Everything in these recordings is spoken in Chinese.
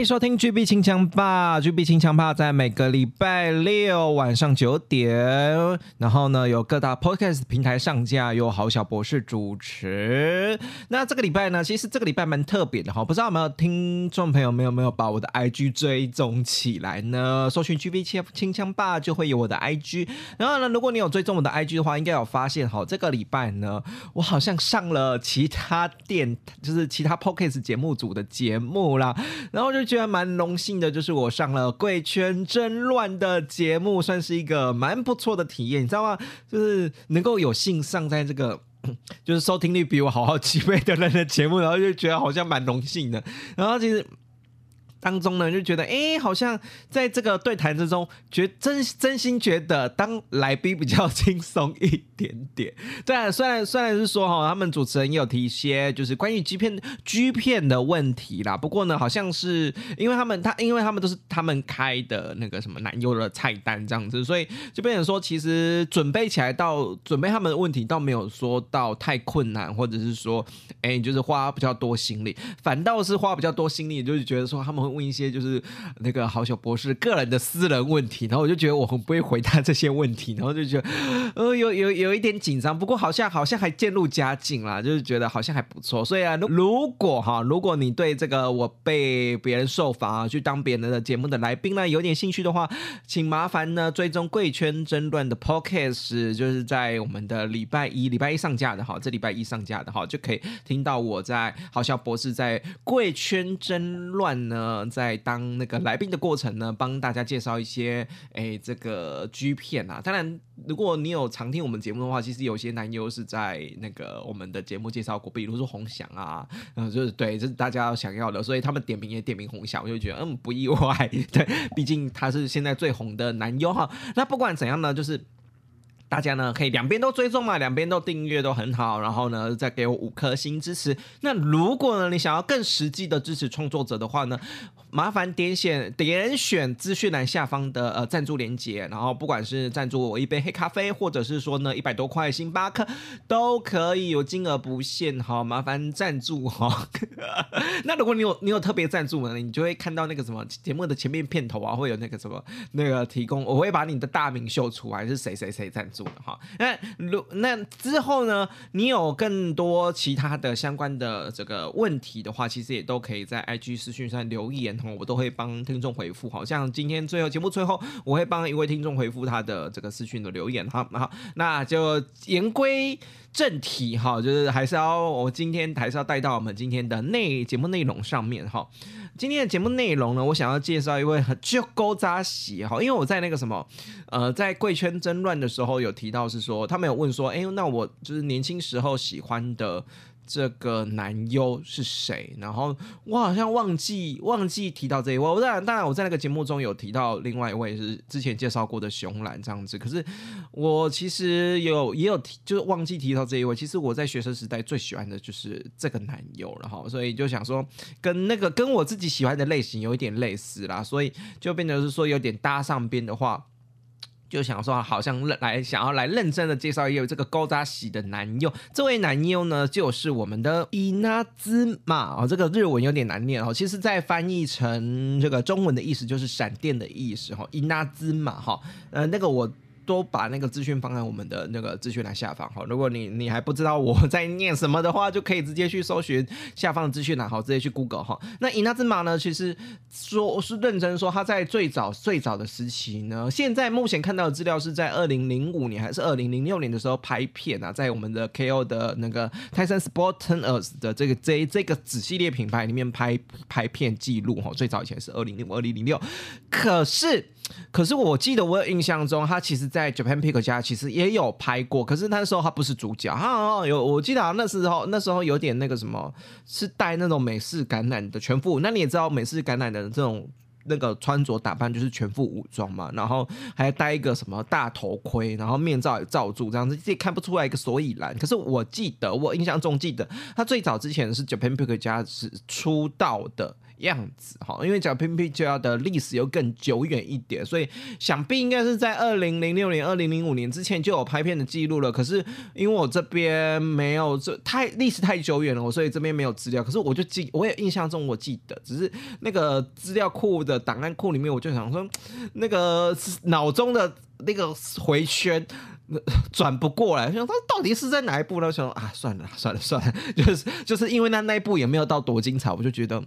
迎收听 GB 清枪吧，GB 清枪吧在每个礼拜六晚上九点，然后呢有各大 Podcast 平台上架，由郝小博士主持。那这个礼拜呢，其实这个礼拜蛮特别的哈，不知道有没有听众朋友们有没有把我的 IG 追踪起来呢？搜寻 GB 清清枪吧就会有我的 IG。然后呢，如果你有追踪我的 IG 的话，应该有发现哈，这个礼拜呢，我好像上了其他电，就是其他 Podcast 节目组的节目啦，然后就。居然蛮荣幸的，就是我上了贵圈真乱的节目，算是一个蛮不错的体验，你知道吗？就是能够有幸上在这个，就是收听率比我好好几倍的人的节目，然后就觉得好像蛮荣幸的。然后其实。当中呢，就觉得哎，好像在这个对谈之中，觉真真心觉得当来宾比较轻松一点点。对啊，虽然虽然是说哈，他们主持人也有提一些就是关于 G 片 G 片的问题啦。不过呢，好像是因为他们他因为他们都是他们开的那个什么男优的菜单这样子，所以就变成说，其实准备起来到准备他们的问题，倒没有说到太困难，或者是说哎，就是花比较多心力，反倒是花比较多心力，就是觉得说他们。问一些就是那个郝小博士个人的私人问题，然后我就觉得我很不会回答这些问题，然后就觉得 呃有有有一点紧张，不过好像好像还渐入佳境啦，就是觉得好像还不错。所以啊，如果哈，如果你对这个我被别人受访啊，去当别人的节目的来宾呢，有点兴趣的话，请麻烦呢追踪贵圈争乱的 podcast，就是在我们的礼拜一礼拜一上架的哈，这礼拜一上架的哈，就可以听到我在郝小博士在贵圈争乱呢。在当那个来宾的过程呢，帮大家介绍一些诶这个 G 片啊。当然，如果你有常听我们节目的话，其实有些男优是在那个我们的节目介绍过，比如说红翔啊，嗯，就是对，这是大家想要的，所以他们点名也点名红翔，我就觉得嗯不意外，对，毕竟他是现在最红的男优哈。那不管怎样呢，就是。大家呢可以两边都追踪嘛，两边都订阅都很好，然后呢再给我五颗星支持。那如果呢你想要更实际的支持创作者的话呢，麻烦点选点选资讯栏下方的呃赞助连接，然后不管是赞助我一杯黑咖啡，或者是说呢一百多块星巴克都可以，有金额不限哈，麻烦赞助哈。那如果你有你有特别赞助呢，你就会看到那个什么节目的前面片头啊，会有那个什么那个提供，我会把你的大名秀出来是谁谁谁赞助。哈，那如那之后呢？你有更多其他的相关的这个问题的话，其实也都可以在 IG 私讯上留言哈，我都会帮听众回复。好像今天最后节目最后，我会帮一位听众回复他的这个私讯的留言哈。好，那就言归正题哈，就是还是要我今天还是要带到我们今天的内节目内容上面哈。今天的节目内容呢，我想要介绍一位就勾扎喜哈，因为我在那个什么，呃，在贵圈争乱的时候有提到是说，他们有问说，哎，那我就是年轻时候喜欢的。这个男优是谁？然后我好像忘记忘记提到这一位。我当然当然我在那个节目中有提到另外一位是之前介绍过的熊兰这样子。可是我其实有也有提，就是忘记提到这一位。其实我在学生时代最喜欢的就是这个男优了哈，所以就想说跟那个跟我自己喜欢的类型有一点类似啦，所以就变成是说有点搭上边的话。就想说，好像来想要来认真的介绍一位这个高扎喜的男优。这位男优呢，就是我们的伊纳兹玛哦，这个日文有点难念哦。其实，在翻译成这个中文的意思，就是闪电的意思哈。伊纳兹玛哈，呃，那个我。都把那个资讯放在我们的那个资讯栏下方哈。如果你你还不知道我在念什么的话，就可以直接去搜寻下方的资讯栏，好，直接去 Google 哈。那伊纳兹玛呢，其实说是认真说，他在最早最早的时期呢，现在目前看到的资料是在二零零五年还是二零零六年的时候拍片啊，在我们的 KO 的那个泰森 Sporters 的这个这这个子系列品牌里面拍拍片记录哈。最早以前是二零零五二零零六，可是。可是我记得我有印象中，他其实在 Japan Pick 家其实也有拍过，可是那时候他不是主角，他有我记得那时候那时候有点那个什么，是带那种美式橄榄的全副。那你也知道美式橄榄的这种那个穿着打扮就是全副武装嘛，然后还戴一个什么大头盔，然后面罩也罩住，这样子自己看不出来一个所以然。可是我记得我印象中记得他最早之前是 Japan Pick 家是出道的。样子哈，因为讲 P P J 的历史又更久远一点，所以想必应该是在二零零六年、二零零五年之前就有拍片的记录了。可是因为我这边没有这太历史太久远了，我所以这边没有资料。可是我就记，我也印象中我记得，只是那个资料库的档案库里面，我就想说，那个脑中的那个回圈转不过来，想他到底是在哪一部呢？想啊，算了算了算了，就是就是因为那那一部也没有到多精彩，我就觉得。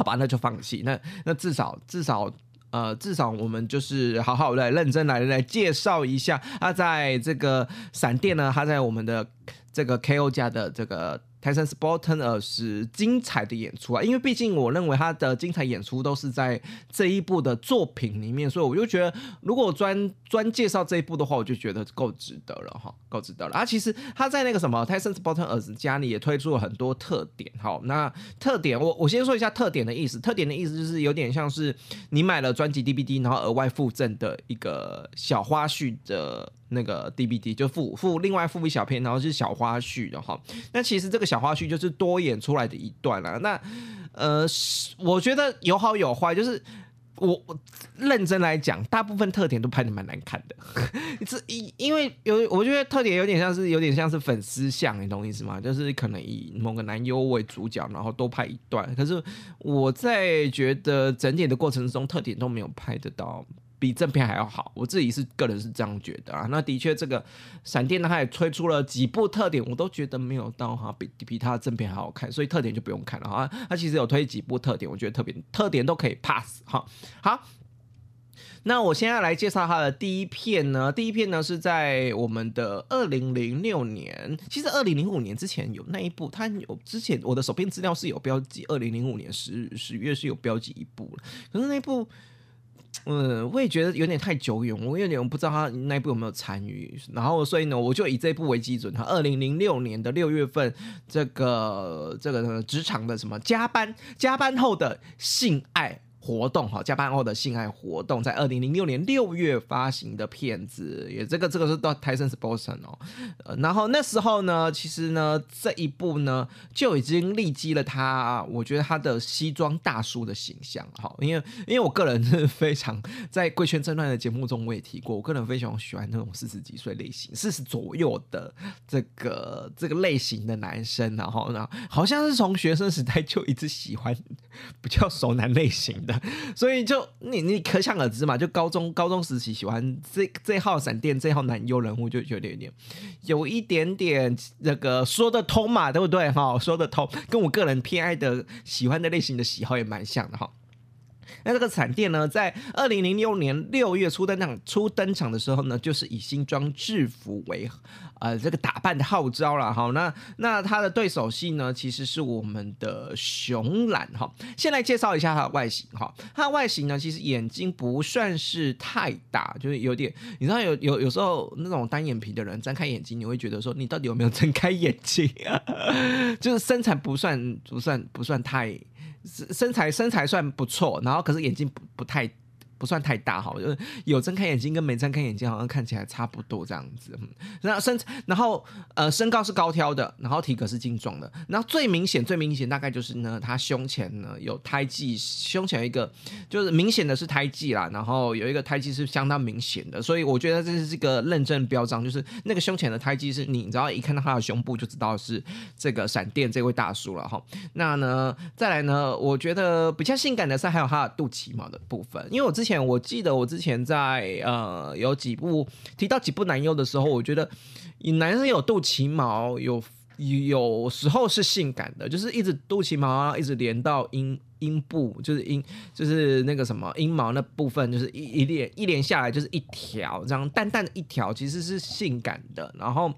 好吧，那就放弃。那那至少至少呃，至少我们就是好好来认真来来介绍一下他在这个闪电呢，他在我们的这个 KO 家的这个。泰森·斯波特尔是精彩的演出啊，因为毕竟我认为他的精彩演出都是在这一部的作品里面，所以我就觉得如果专专介绍这一部的话，我就觉得够值得了哈，够值得了。啊，其实他在那个什么泰森·斯波特尔家里也推出了很多特点，好，那特点我我先说一下特点的意思，特点的意思就是有点像是你买了专辑 DVD，然后额外附赠的一个小花絮的。那个 DVD 就附附另外附一小片，然后是小花絮的哈。那其实这个小花絮就是多演出来的一段了。那呃，我觉得有好有坏，就是我认真来讲，大部分特点都拍的蛮难看的。这因因为有我觉得特点有点像是有点像是粉丝像，你懂意思吗？就是可能以某个男优为主角，然后多拍一段。可是我在觉得整体的过程中，特点都没有拍得到。比正片还要好，我自己是个人是这样觉得啊。那的确，这个闪电呢，它也推出了几部特点，我都觉得没有到哈比比它的正片还好看，所以特点就不用看了哈。它其实有推几部特点，我觉得特别特点都可以 pass 哈。好，那我现在来介绍它的第一片呢，第一片呢是在我们的二零零六年，其实二零零五年之前有那一部，它有之前我的手边资料是有标记，二零零五年十十月是有标记一部了，可是那部。嗯，我也觉得有点太久远，我有点不知道他那一部有没有参与，然后所以呢，我就以这部为基准，他二零零六年的六月份，这个这个职场的什么加班加班后的性爱。活动哈，加班后的性爱活动，在二零零六年六月发行的片子，也这个这个是到泰森斯波森哦，呃，然后那时候呢，其实呢这一部呢就已经立基了他，我觉得他的西装大叔的形象哈，因为因为我个人是非常在贵圈争乱的节目中我也提过，我个人非常喜欢那种四十几岁类型，四十左右的这个这个类型的男生，然后呢好像是从学生时代就一直喜欢比较熟男类型的。所以就你你可想而知嘛，就高中高中时期喜欢这这号闪电这号男优人物，就有点点有一点点那个说得通嘛，对不对哈？说得通，跟我个人偏爱的喜欢的类型的喜好也蛮像的哈。那这个闪电呢，在二零零六年六月初登场初登场的时候呢，就是以新装制服为呃这个打扮的号召了哈。那那他的对手戏呢，其实是我们的熊懒哈。先来介绍一下他的外形哈。他的外形呢，其实眼睛不算是太大，就是有点你知道有有有时候那种单眼皮的人睁开眼睛，你会觉得说你到底有没有 睁开眼睛啊？就是身材不算不算不算太。身身材身材算不错，然后可是眼睛不不太。不算太大哈，就是有睁开眼睛跟没睁开眼睛好像看起来差不多这样子。然后身然后呃身高是高挑的，然后体格是精壮的。然后最明显最明显大概就是呢，他胸前呢有胎记，胸前一个就是明显的是胎记啦，然后有一个胎记是相当明显的，所以我觉得这是一个认证标章，就是那个胸前的胎记是你只要一看到他的胸部就知道是这个闪电这位大叔了哈。那呢再来呢，我觉得比较性感的是还有他的肚脐毛的部分，因为我之前。我记得我之前在呃有几部提到几部男优的时候，我觉得你男生有肚脐毛，有有时候是性感的，就是一直肚脐毛啊，一直连到阴阴部，就是阴就是那个什么阴毛那部分，就是一一连一连下来就是一条这样淡淡的一条，其实是性感的，然后。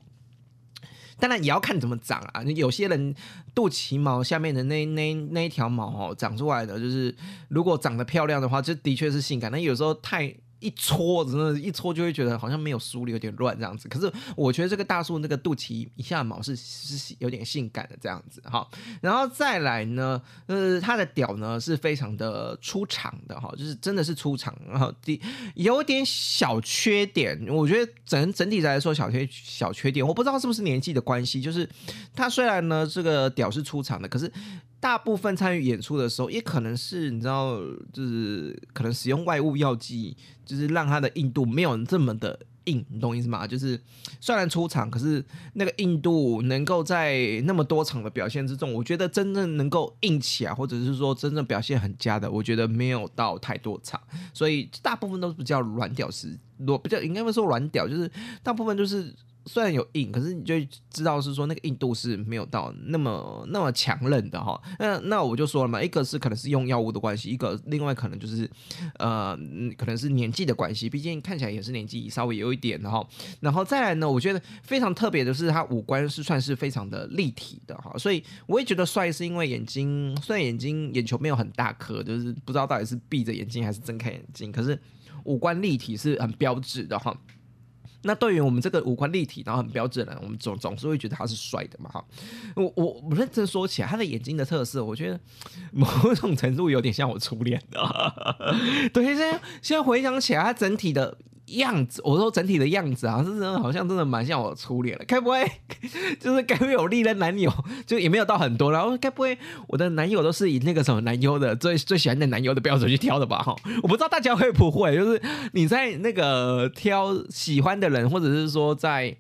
当然也要看怎么长啊。有些人肚脐毛下面的那那那一条毛哦，长出来的就是如果长得漂亮的话，就的确是性感。但有时候太。一搓，真的，一搓就会觉得好像没有梳理，有点乱这样子。可是我觉得这个大树那个肚脐以下毛是是有点性感的这样子哈。然后再来呢，呃，他的屌呢是非常的出场的哈，就是真的是出场，然后第有点小缺点，我觉得整整体来说小缺小缺点，我不知道是不是年纪的关系，就是他虽然呢这个屌是出场的，可是。大部分参与演出的时候，也可能是你知道，就是可能使用外物药剂，就是让它的硬度没有这么的硬，你懂意思吗？就是虽然出场，可是那个硬度能够在那么多场的表现之中，我觉得真正能够硬起来，或者是说真正表现很佳的，我觉得没有到太多场，所以大部分都是比较软屌丝，我比较应该会说软屌，就是大部分就是。虽然有硬，可是你就知道是说那个硬度是没有到那么那么强韧的哈。那那我就说了嘛，一个是可能是用药物的关系，一个另外可能就是呃可能是年纪的关系，毕竟看起来也是年纪稍微有一点的哈。然后再来呢，我觉得非常特别的是他五官是算是非常的立体的哈，所以我也觉得帅是因为眼睛虽然眼睛眼球没有很大颗，就是不知道到底是闭着眼睛还是睁开眼睛，可是五官立体是很标志的哈。那对于我们这个五官立体，然后很标志的人，我们总总是会觉得他是帅的嘛，哈。我我我认真说起来，他的眼睛的特色，我觉得某种程度有点像我初恋的。对，现在现在回想起来，他整体的。样子，我说整体的样子啊，是真的好像真的蛮像我初恋了。该不会 就是该不会有历任男友就也没有到很多，然后该不会我的男友都是以那个什么男优的最最喜欢的男优的标准去挑的吧？哈，我不知道大家会不会，就是你在那个挑喜欢的人，或者是说在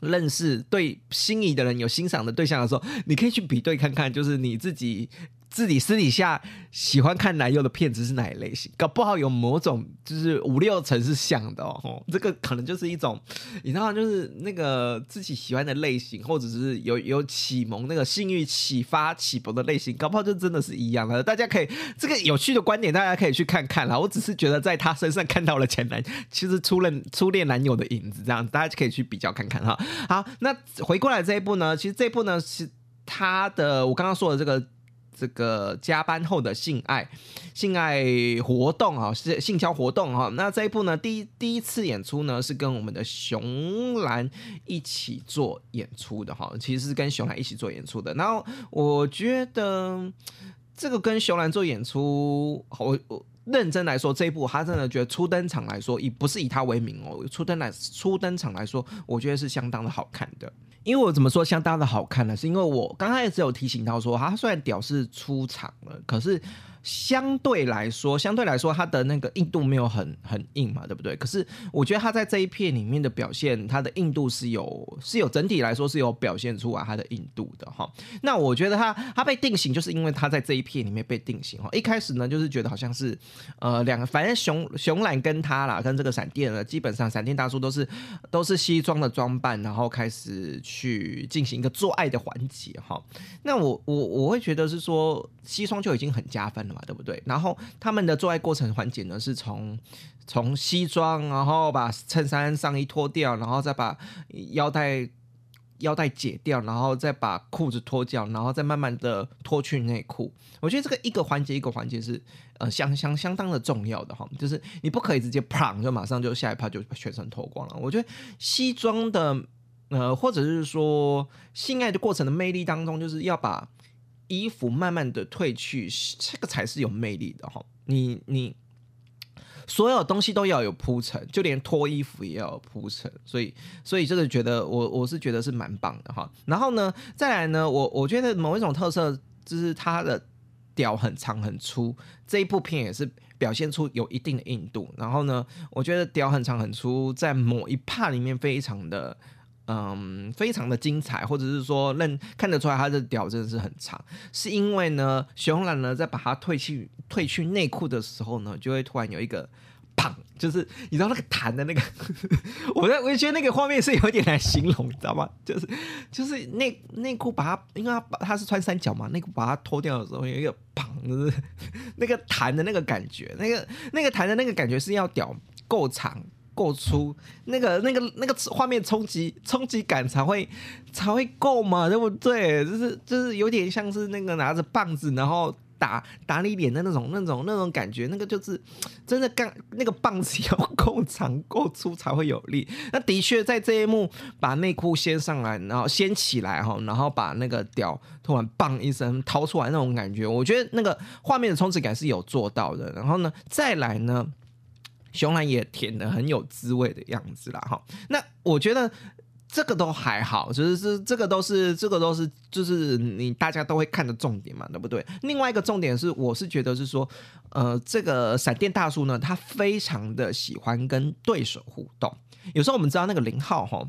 认识对心仪的人有欣赏的对象的时候，你可以去比对看看，就是你自己。自己私底下喜欢看男优的片子是哪一类型？搞不好有某种就是五六成是像的哦。这个可能就是一种，你知道，就是那个自己喜欢的类型，或者是有有启蒙那个性欲启发启蒙的类型，搞不好就真的是一样的。大家可以这个有趣的观点，大家可以去看看啦。我只是觉得在他身上看到了前男，其实初恋初恋男友的影子，这样大家可以去比较看看哈。好，那回过来这一部呢，其实这一部呢是他的我刚刚说的这个。这个加班后的性爱性爱活动啊，是性交活动哈。那这一部呢，第一第一次演出呢，是跟我们的熊兰一起做演出的哈。其实是跟熊兰一起做演出的。然后我觉得这个跟熊兰做演出，我我认真来说，这一部他真的觉得初登场来说，以不是以他为名哦，初登来初登场来说，我觉得是相当的好看的。因为我怎么说相当的好看呢？是因为我刚开始有提醒到说，他虽然屌丝出场了，可是。相对来说，相对来说，它的那个硬度没有很很硬嘛，对不对？可是我觉得它在这一片里面的表现，它的硬度是有是有整体来说是有表现出来它的硬度的哈。那我觉得它它被定型，就是因为它在这一片里面被定型哈。一开始呢，就是觉得好像是呃两个，反正熊熊懒跟他啦，跟这个闪电呢，基本上闪电大叔都是都是西装的装扮，然后开始去进行一个做爱的环节哈。那我我我会觉得是说西装就已经很加分了。嘛，对不对？然后他们的做爱过程环节呢，是从从西装，然后把衬衫上衣脱掉，然后再把腰带腰带解掉，然后再把裤子脱掉，然后再慢慢的脱去内裤。我觉得这个一个环节一个环节是呃相相相当的重要的哈，就是你不可以直接砰就马上就下一趴就全身脱光了。我觉得西装的呃或者是说性爱的过程的魅力当中，就是要把。衣服慢慢的褪去，这个才是有魅力的哈。你你所有东西都要有铺陈，就连脱衣服也要有铺陈。所以所以这个觉得我我是觉得是蛮棒的哈。然后呢，再来呢，我我觉得某一种特色就是它的屌很长很粗，这一部片也是表现出有一定的硬度。然后呢，我觉得屌很长很粗，在某一 part 里面非常的。嗯，非常的精彩，或者是说认看得出来他的屌真的是很长，是因为呢，熊懒呢在把它褪去褪去内裤的时候呢，就会突然有一个砰，就是你知道那个弹的那个，我在我觉得那个画面是有点难形容，你知道吗？就是就是内内裤把它，因为他把他是穿三角嘛，内裤把它脱掉的时候有一个砰，那个弹的那个感觉，那个那个弹的那个感觉是要屌够长。够粗，那个那个那个画面冲击冲击感才会才会够嘛，对不对？就是就是有点像是那个拿着棒子，然后。打打你脸的那种、那种、那种感觉，那个就是真的，刚那个棒子要够长、够粗才会有力。那的确在这一幕，把内裤掀上来，然后掀起来哈，然后把那个屌突然棒一声掏出来那种感觉，我觉得那个画面的冲击感是有做到的。然后呢，再来呢，熊兰也舔的很有滋味的样子啦哈。那我觉得。这个都还好，就是是这个都是这个都是就是你大家都会看的重点嘛，对不对？另外一个重点是，我是觉得是说，呃，这个闪电大叔呢，他非常的喜欢跟对手互动。有时候我们知道那个零号哈，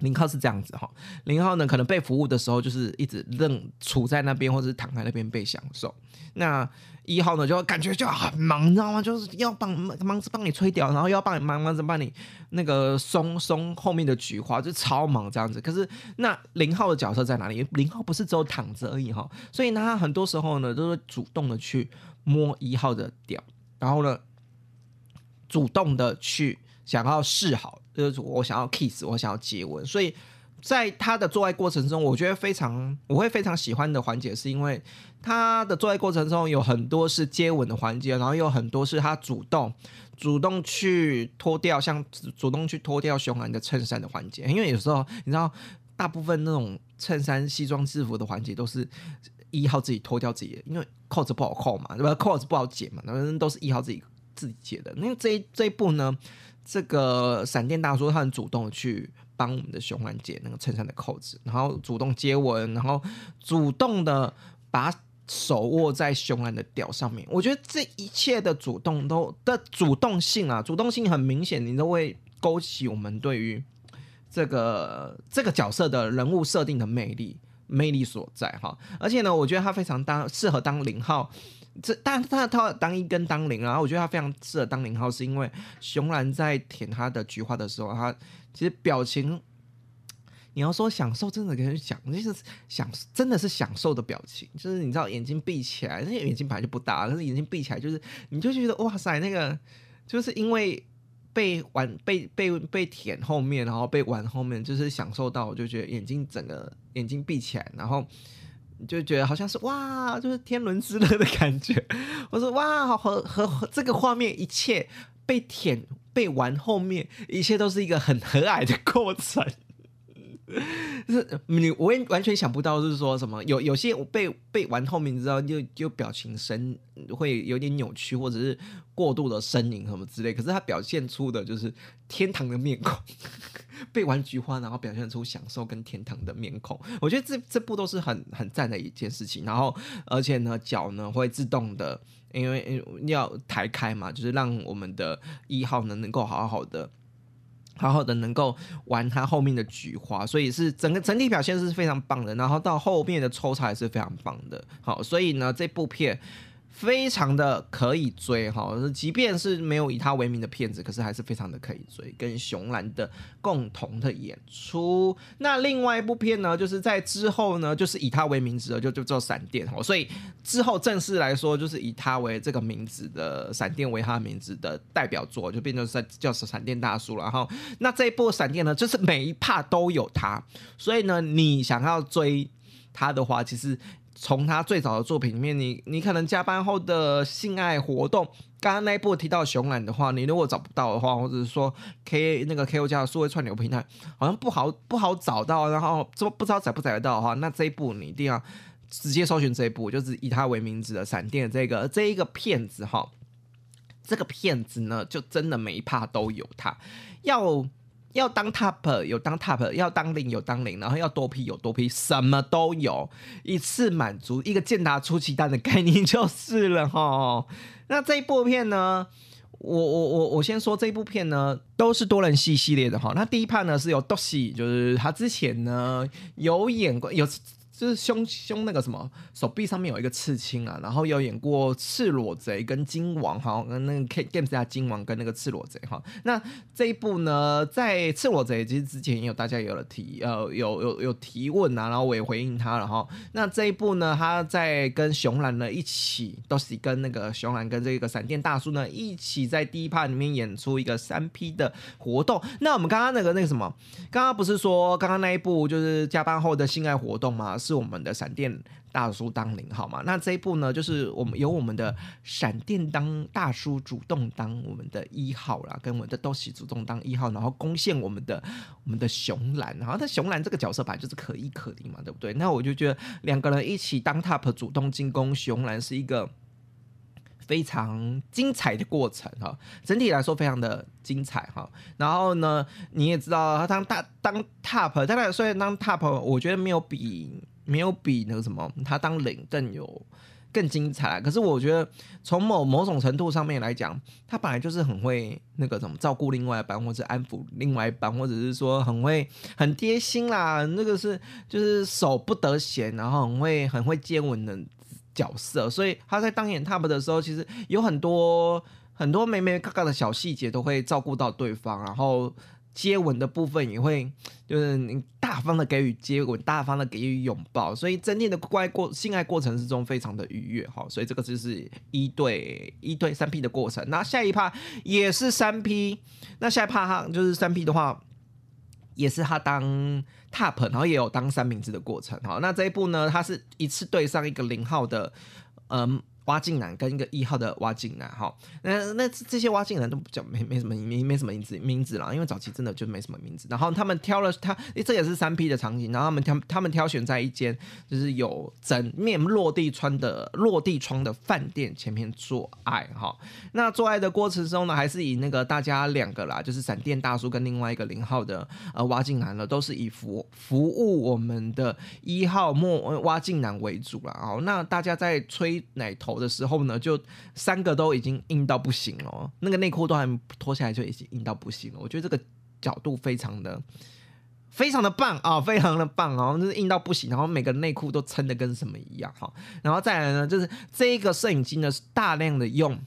零号是这样子哈，零号呢可能被服务的时候就是一直愣处在那边或者是躺在那边被享受。那一号呢，就感觉就很忙，你知道吗？就是要帮忙着帮你吹掉，然后要帮你忙忙着帮你那个松松后面的菊花，就超忙这样子。可是那零号的角色在哪里？零号不是只有躺着而已哈，所以呢，他很多时候呢都是主动的去摸一号的屌，然后呢，主动的去想要示好，就是我想要 kiss，我想要接吻，所以。在他的做爱过程中，我觉得非常我会非常喜欢的环节，是因为他的做爱过程中有很多是接吻的环节，然后有很多是他主动主动去脱掉，像主动去脱掉熊兰的衬衫的环节。因为有时候你知道，大部分那种衬衫、西装、制服的环节都是一号自己脱掉自己的，因为扣子不好扣嘛，对吧？扣子不好解嘛，那都是一号自己自己解的。因为这这一步呢，这个闪电大叔他很主动去。帮我们的熊安解那个衬衫的扣子，然后主动接吻，然后主动的把手握在熊安的屌上面。我觉得这一切的主动都的主动性啊，主动性很明显，你都会勾起我们对于这个这个角色的人物设定的魅力魅力所在哈。而且呢，我觉得他非常当适合当零号，这但他他当一跟当零啊，我觉得他非常适合当零号，是因为熊兰在舔他的菊花的时候，他。其实表情，你要说享受，真的跟人讲，就是享，真的是享受的表情。就是你知道，眼睛闭起来，那眼睛本来就不大，但是眼睛闭起来，就是你就觉得哇塞，那个就是因为被玩、被被被舔后面，然后被玩后面，就是享受到，我就觉得眼睛整个眼睛闭起来，然后你就觉得好像是哇，就是天伦之乐的感觉。我说哇，和和这个画面一切被舔。被玩后面，一切都是一个很和蔼的过程。是你我也完全想不到，是说什么有有些我背背完后面，你知道就就表情神会有点扭曲，或者是过度的呻吟什么之类。可是他表现出的就是天堂的面孔，被玩菊花，然后表现出享受跟天堂的面孔。我觉得这这部都是很很赞的一件事情。然后而且呢，脚呢会自动的。因为要抬开嘛，就是让我们的一号呢能够好好的、好好的能够玩他后面的菊花，所以是整个整体表现是非常棒的。然后到后面的抽查也是非常棒的。好，所以呢这部片。非常的可以追哈，即便是没有以他为名的片子，可是还是非常的可以追。跟熊兰的共同的演出，那另外一部片呢，就是在之后呢，就是以他为名字的，就就叫闪电哈。所以之后正式来说，就是以他为这个名字的闪电为他名字的代表作，就变成在叫闪电大叔了。哈那这一部闪电呢，就是每一 part 都有他，所以呢，你想要追他的话，其实。从他最早的作品里面，你你可能加班后的性爱活动，刚刚那一部提到熊懒的话，你如果找不到的话，或者是说 K 那个 K O 加的数位串流平台好像不好不好找到，然后这不知道载不载得到的话，那这一部你一定要直接搜寻这一部，就是以他为名字的闪电这个这一个片子哈，这个片子呢就真的每一趴都有他要。要当 top 有当 top，要当零有当零，然后要多批有多批，什么都有，一次满足一个健达出奇蛋的概念就是了哈。那这一部片呢，我我我我先说这一部片呢，都是多人戏系列的哈。那第一趴呢是有 d o s i 就是他之前呢有演过有。就是胸胸那个什么手臂上面有一个刺青啊，然后有演过赤裸贼跟金王哈，跟那个 K Games 家金王跟那个赤裸贼哈。那这一部呢，在赤裸贼其实之前也有大家有了提呃有有有提问啊，然后我也回应他了哈。那这一部呢，他在跟熊兰呢一起，都是跟那个熊兰跟这个闪电大叔呢一起在第一趴里面演出一个三 P 的活动。那我们刚刚那个那个什么，刚刚不是说刚刚那一部就是加班后的性爱活动吗？是我们的闪电大叔当零号嘛？那这一步呢，就是我们由我们的闪电当大叔主动当我们的一号啦，跟我们的豆喜主动当一号，然后攻陷我们的我们的熊兰。然后他熊兰这个角色本来就是可一可零嘛，对不对？那我就觉得两个人一起当 top 主动进攻熊兰是一个。非常精彩的过程哈，整体来说非常的精彩哈。然后呢，你也知道他当大当 top，当然虽然当 top，我觉得没有比没有比那个什么他当零更有更精彩。可是我觉得从某某种程度上面来讲，他本来就是很会那个什么照顾另外一半，或者安抚另外一半，或者是说很会很贴心啦。那个是就是手不得闲，然后很会很会接吻的。角色，所以他在当演 top 的时候，其实有很多很多美美嘎嘎的小细节都会照顾到对方，然后接吻的部分也会 就是你大方的给予接吻，大方的给予拥抱，所以整体的关过性爱过程之中非常的愉悦哈，所以这个就是一对一对三 P 的过程。那下一趴也是三 P，那下一趴哈就是三 P 的话。也是他当 top，然后也有当三明治的过程哈。那这一步呢，他是一次对上一个零号的，嗯。挖镜男跟一个一号的挖镜男，哈，那那这些挖镜男都叫没没什么没没什么名字名字啦，因为早期真的就没什么名字。然后他们挑了他，这也是三 P 的场景，然后他们挑他们挑选在一间就是有整面落地窗的落地窗的饭店前面做爱，哈。那做爱的过程中呢，还是以那个大家两个啦，就是闪电大叔跟另外一个零号的呃挖镜男了，都是以服服务我们的一号莫挖镜男为主了，哦。那大家在吹奶头。的时候呢，就三个都已经硬到不行了，那个内裤都还脱下来就已经硬到不行了。我觉得这个角度非常的非常的棒啊，非常的棒啊，就是硬到不行，然后每个内裤都撑的跟什么一样哈。然后再来呢，就是这一个摄影机呢是大量的用。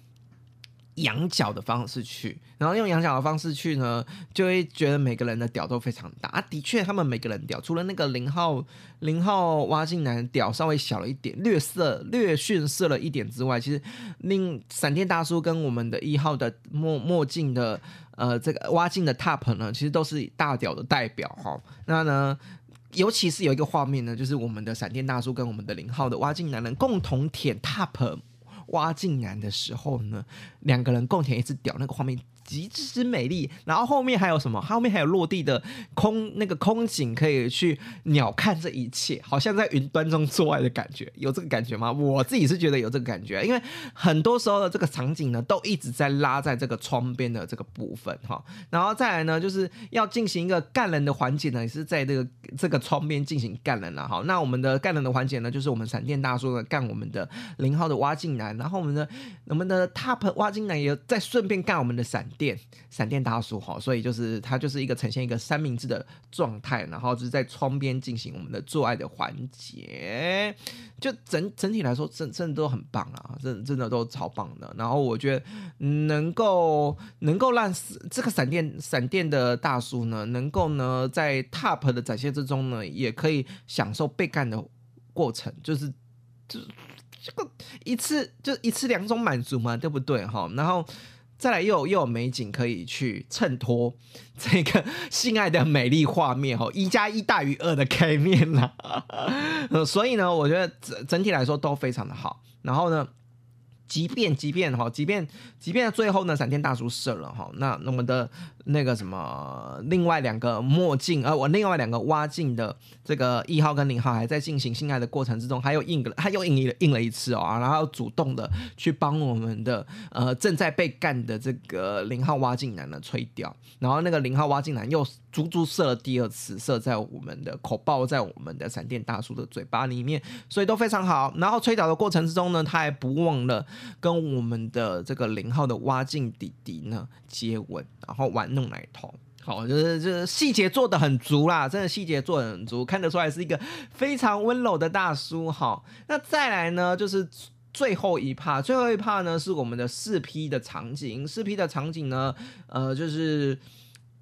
仰角的方式去，然后用仰角的方式去呢，就会觉得每个人的屌都非常大啊。的确，他们每个人屌，除了那个零号零号挖进男屌稍微小了一点，略色略逊色了一点之外，其实令闪电大叔跟我们的一号的墨墨镜的呃这个挖镜的 top 呢，其实都是大屌的代表哈。那呢，尤其是有一个画面呢，就是我们的闪电大叔跟我们的零号的挖镜男人共同舔 top。挖进来的时候呢，两个人共舔一次屌，那个画面。极致之美丽，然后后面还有什么？后面还有落地的空那个空景，可以去鸟看这一切，好像在云端中做爱的感觉，有这个感觉吗？我自己是觉得有这个感觉，因为很多时候的这个场景呢，都一直在拉在这个窗边的这个部分哈，然后再来呢，就是要进行一个干人的环节呢，也是在这个这个窗边进行干人了哈。那我们的干人的环节呢，就是我们闪电大叔呢干我们的零号的挖进来，然后我们的我们的 top 挖进来也再顺便干我们的闪。电闪电大叔哈，所以就是它就是一个呈现一个三明治的状态，然后就是在窗边进行我们的做爱的环节，就整整体来说，真真的都很棒啊，真真的都超棒的。然后我觉得能够能够让这个闪电闪电的大叔呢，能够呢在 top 的展现之中呢，也可以享受被干的过程，就是就这个一次就一次两种满足嘛，对不对哈？然后。再来又有又有美景可以去衬托 这个性爱的美丽画面哦，一加一大于二的概念啦。所以呢，我觉得整整体来说都非常的好。然后呢？即便即便哈，即便即便最后呢，闪电大叔射了哈，那我们的那个什么，另外两个墨镜，呃，我另外两个挖镜的这个一号跟零号还在进行性爱的过程之中，他又硬个，他又硬了硬了一次哦，然后主动的去帮我们的呃正在被干的这个零号挖镜男呢吹掉，然后那个零号挖镜男又足足射了第二次，射在我们的口爆在我们的闪电大叔的嘴巴里面，所以都非常好。然后吹倒的过程之中呢，他还不忘了。跟我们的这个零号的挖镜弟弟呢接吻，然后玩弄奶头，好，就是就是细节做的很足啦，真的细节做的很足，看得出来是一个非常温柔的大叔。好，那再来呢，就是最后一趴，最后一趴呢是我们的四 P 的场景，四 P 的场景呢，呃，就是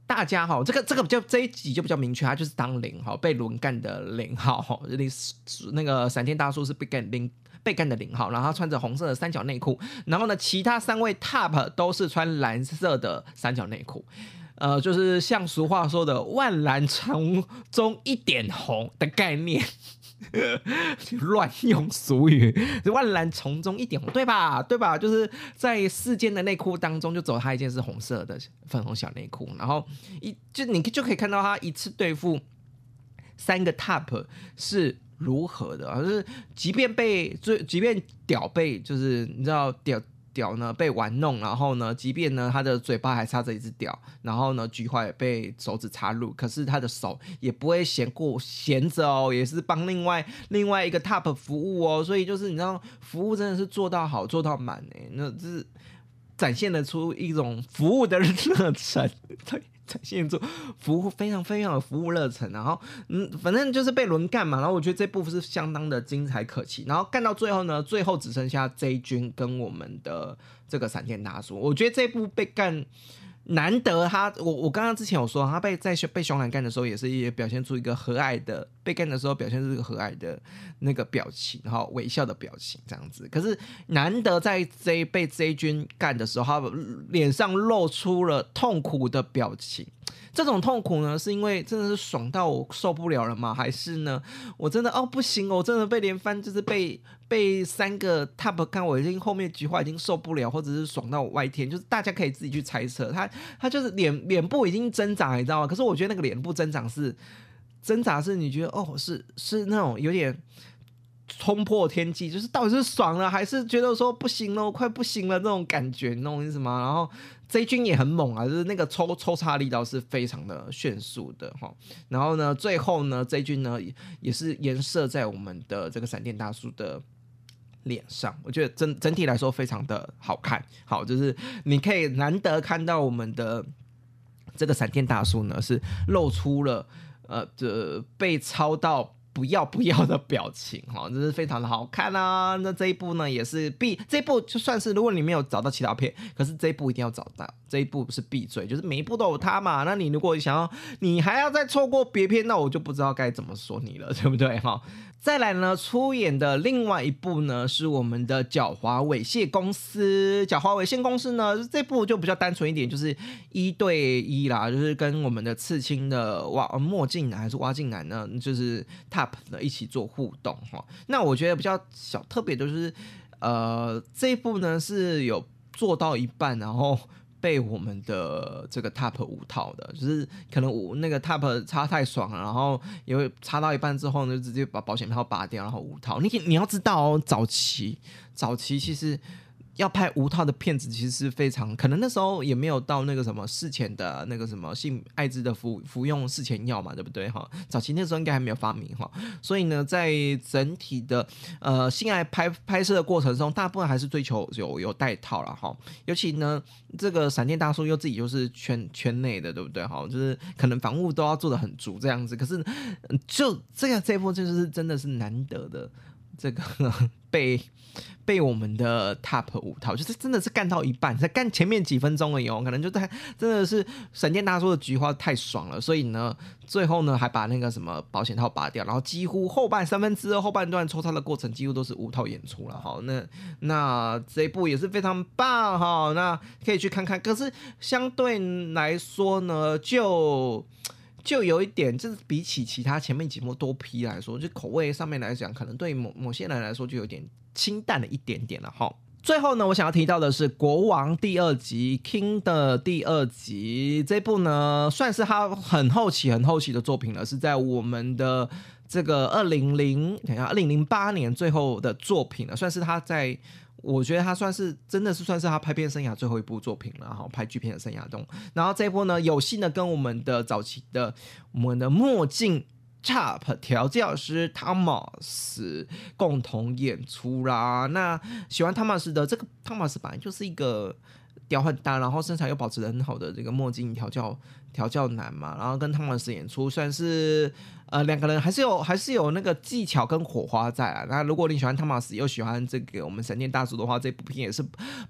大家哈，这个这个比较这一集就比较明确，他就是当零哈，被轮干的零号哈，那那个闪电大叔是被干零。被干的零号，然后他穿着红色的三角内裤，然后呢，其他三位 top 都是穿蓝色的三角内裤，呃，就是像俗话说的“万蓝丛中一点红”的概念，乱用俗语，“万蓝丛中一点红”，对吧？对吧？就是在四件的内裤当中，就走他一件是红色的粉红小内裤，然后一就你就可以看到他一次对付三个 top 是。如何的？就是即便被最，即便屌被，就是你知道屌屌呢被玩弄，然后呢，即便呢他的嘴巴还插着一只屌，然后呢菊花也被手指插入，可是他的手也不会闲过闲着哦，也是帮另外另外一个 top 服务哦，所以就是你知道服务真的是做到好做到满哎，那这是展现得出一种服务的热忱，对。展现出服务非常非常有服务热忱，然后嗯，反正就是被轮干嘛，然后我觉得这部是相当的精彩可期，然后干到最后呢，最后只剩下 J 军跟我们的这个闪电大叔，我觉得这部被干。难得他，我我刚刚之前有说，他被在被熊男干的时候，也是也表现出一个和蔼的被干的时候，表现出一个和蔼的那个表情，然后微笑的表情这样子。可是难得在 J 被 J 君干的时候，他脸上露出了痛苦的表情。这种痛苦呢，是因为真的是爽到我受不了了吗？还是呢，我真的哦不行哦，我真的被连番就是被被三个 top 看，我已经后面菊花已经受不了，或者是爽到我歪天，就是大家可以自己去猜测，他他就是脸脸部已经挣扎，你知道吗？可是我觉得那个脸部挣扎是挣扎是，你觉得哦是是那种有点。冲破天际，就是到底是爽了，还是觉得说不行了，快不行了那种感觉，你懂我意思吗？然后 J 君也很猛啊，就是那个抽抽插力道是非常的迅速的哈。然后呢，最后呢，J 君呢也是颜射在我们的这个闪电大叔的脸上，我觉得整整体来说非常的好看。好，就是你可以难得看到我们的这个闪电大叔呢是露出了呃这被抄到。不要不要的表情哈，这是非常的好看啊！那这一部呢也是必，这一部就算是如果你没有找到其他片，可是这一部一定要找到，这一部是必追，就是每一部都有它嘛。那你如果想要，你还要再错过别片，那我就不知道该怎么说你了，对不对哈？再来呢，出演的另外一部呢是我们的狡猾猥亵公司。狡猾猥亵公司呢，这部就比较单纯一点，就是一对一啦，就是跟我们的刺青的挖墨镜男还是挖镜男呢，就是他一起做互动哈。那我觉得比较小特别的就是，呃，这一部呢是有做到一半，然后。被我们的这个 top 五套的，就是可能五那个 top 插太爽了，然后也会插到一半之后呢，就直接把保险套拔掉，然后五套。你你要知道哦，早期早期其实。要拍无套的片子，其实是非常可能那时候也没有到那个什么事前的那个什么性艾滋的服服用事前药嘛，对不对哈？早期那时候应该还没有发明哈，所以呢，在整体的呃性爱拍拍摄的过程中，大部分还是追求有有带套了哈。尤其呢，这个闪电大叔又自己又是圈圈内的，对不对哈？就是可能防务都要做的很足这样子，可是就这个这部就是真的是难得的。这个 被被我们的 top 五套，就是真的是干到一半，才干前面几分钟而已哦，可能就在真的是闪电大叔的菊花太爽了，所以呢，最后呢还把那个什么保险套拔掉，然后几乎后半三分之二后半段抽插的过程几乎都是五套演出了，好，那那这一部也是非常棒哈，那可以去看看，可是相对来说呢，就。就有一点，就是比起其他前面几部多批来说，就口味上面来讲，可能对某某些人来说就有点清淡了一点点了哈。最后呢，我想要提到的是《国王》第二集《King》的第二集，这部呢算是他很后期、很后期的作品了，是在我们的这个二零零等下二零零八年最后的作品了，算是他在。我觉得他算是真的是算是他拍片生涯最后一部作品了哈，拍剧片的生涯中。然后这一波呢，有幸的跟我们的早期的我们的墨镜 Chop 调教师汤马斯共同演出啦。那喜欢汤马斯的这个汤马斯本来就是一个屌很大，然后身材又保持的很好的这个墨镜调教。调教男嘛，然后跟汤马斯演出算是。呃，两个人还是有还是有那个技巧跟火花在啊。那如果你喜欢汤马斯又喜欢这个我们闪电大叔的话，这部片也是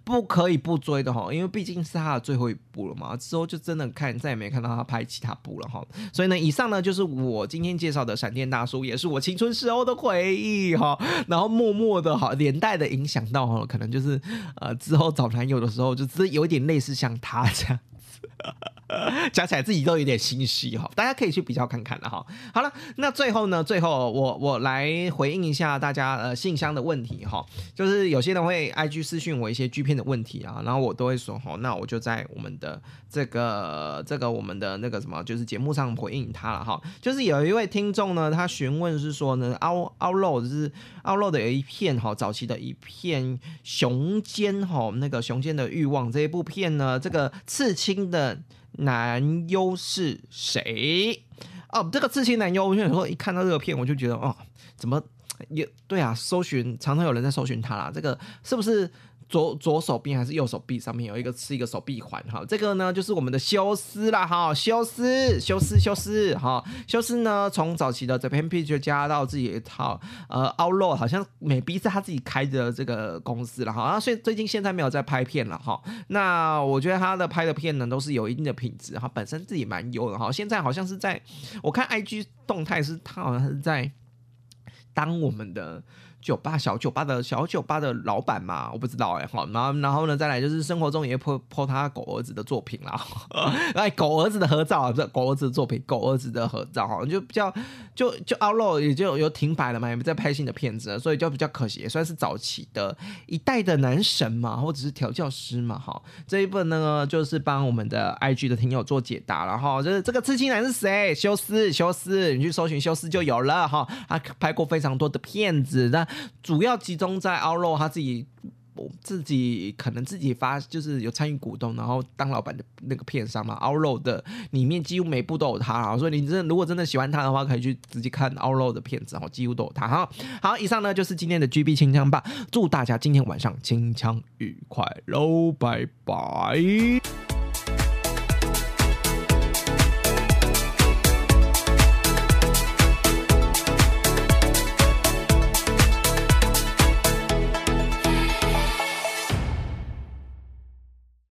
不可以不追的哈，因为毕竟是他的最后一部了嘛。之后就真的看再也没看到他拍其他部了哈。所以呢，以上呢就是我今天介绍的闪电大叔，也是我青春时候的回忆哈。然后默默的哈连带的影响到哈，可能就是呃之后找男友的时候，就只是有点类似像他这样子。讲起来自己都有点心虚哈，大家可以去比较看看的哈。好了，那最后呢，最后我我来回应一下大家呃信箱的问题哈，就是有些人会 IG 私讯我一些剧片的问题啊，然后我都会说哈，那我就在我们的这个这个我们的那个什么，就是节目上回应他了哈。就是有一位听众呢，他询问是说呢，凹凹肉就是凹肉的有一片哈，早期的一片熊肩哈，那个熊肩的欲望这一部片呢，这个刺青的。男优是谁？哦，这个刺青男优，我有时候一看到这个片，我就觉得哦，怎么也对啊？搜寻常常有人在搜寻他啦，这个是不是？左左手臂还是右手臂上面有一个是一个手臂环哈，这个呢就是我们的休斯啦哈，休斯休斯休斯哈，休斯呢从早期的 Japan Picture 加到自己一套呃 Outlaw，好像美逼是他自己开的这个公司了哈，啊所以最近现在没有在拍片了哈，那我觉得他的拍的片呢都是有一定的品质哈，本身自己蛮优的哈，现在好像是在我看 IG 动态是他好像是在当我们的。酒吧小酒吧的小酒吧的老板嘛，我不知道哎哈，然后然后呢，再来就是生活中也泼泼他狗儿子的作品啦，哎，狗儿子的合照啊，这狗儿子的作品，狗儿子的合照哈，就比较就就 outlaw 也就有停摆了嘛，也不在拍新的片子了，所以就比较可惜，也算是早期的一代的男神嘛，或者是调教师嘛哈。这一份呢，就是帮我们的 IG 的听友做解答了哈，就是这个刺青男是谁？休斯，休斯，你去搜寻休斯就有了哈，他拍过非常多的片子那。主要集中在奥肉他自己，自己可能自己发，就是有参与股东，然后当老板的那个片商嘛。奥肉的里面几乎每部都有他啊，所以你真的如果真的喜欢他的话，可以去直接看奥肉的片子哦，几乎都有他哈。好，以上呢就是今天的 GB 清枪吧，祝大家今天晚上清枪愉快喽，拜拜。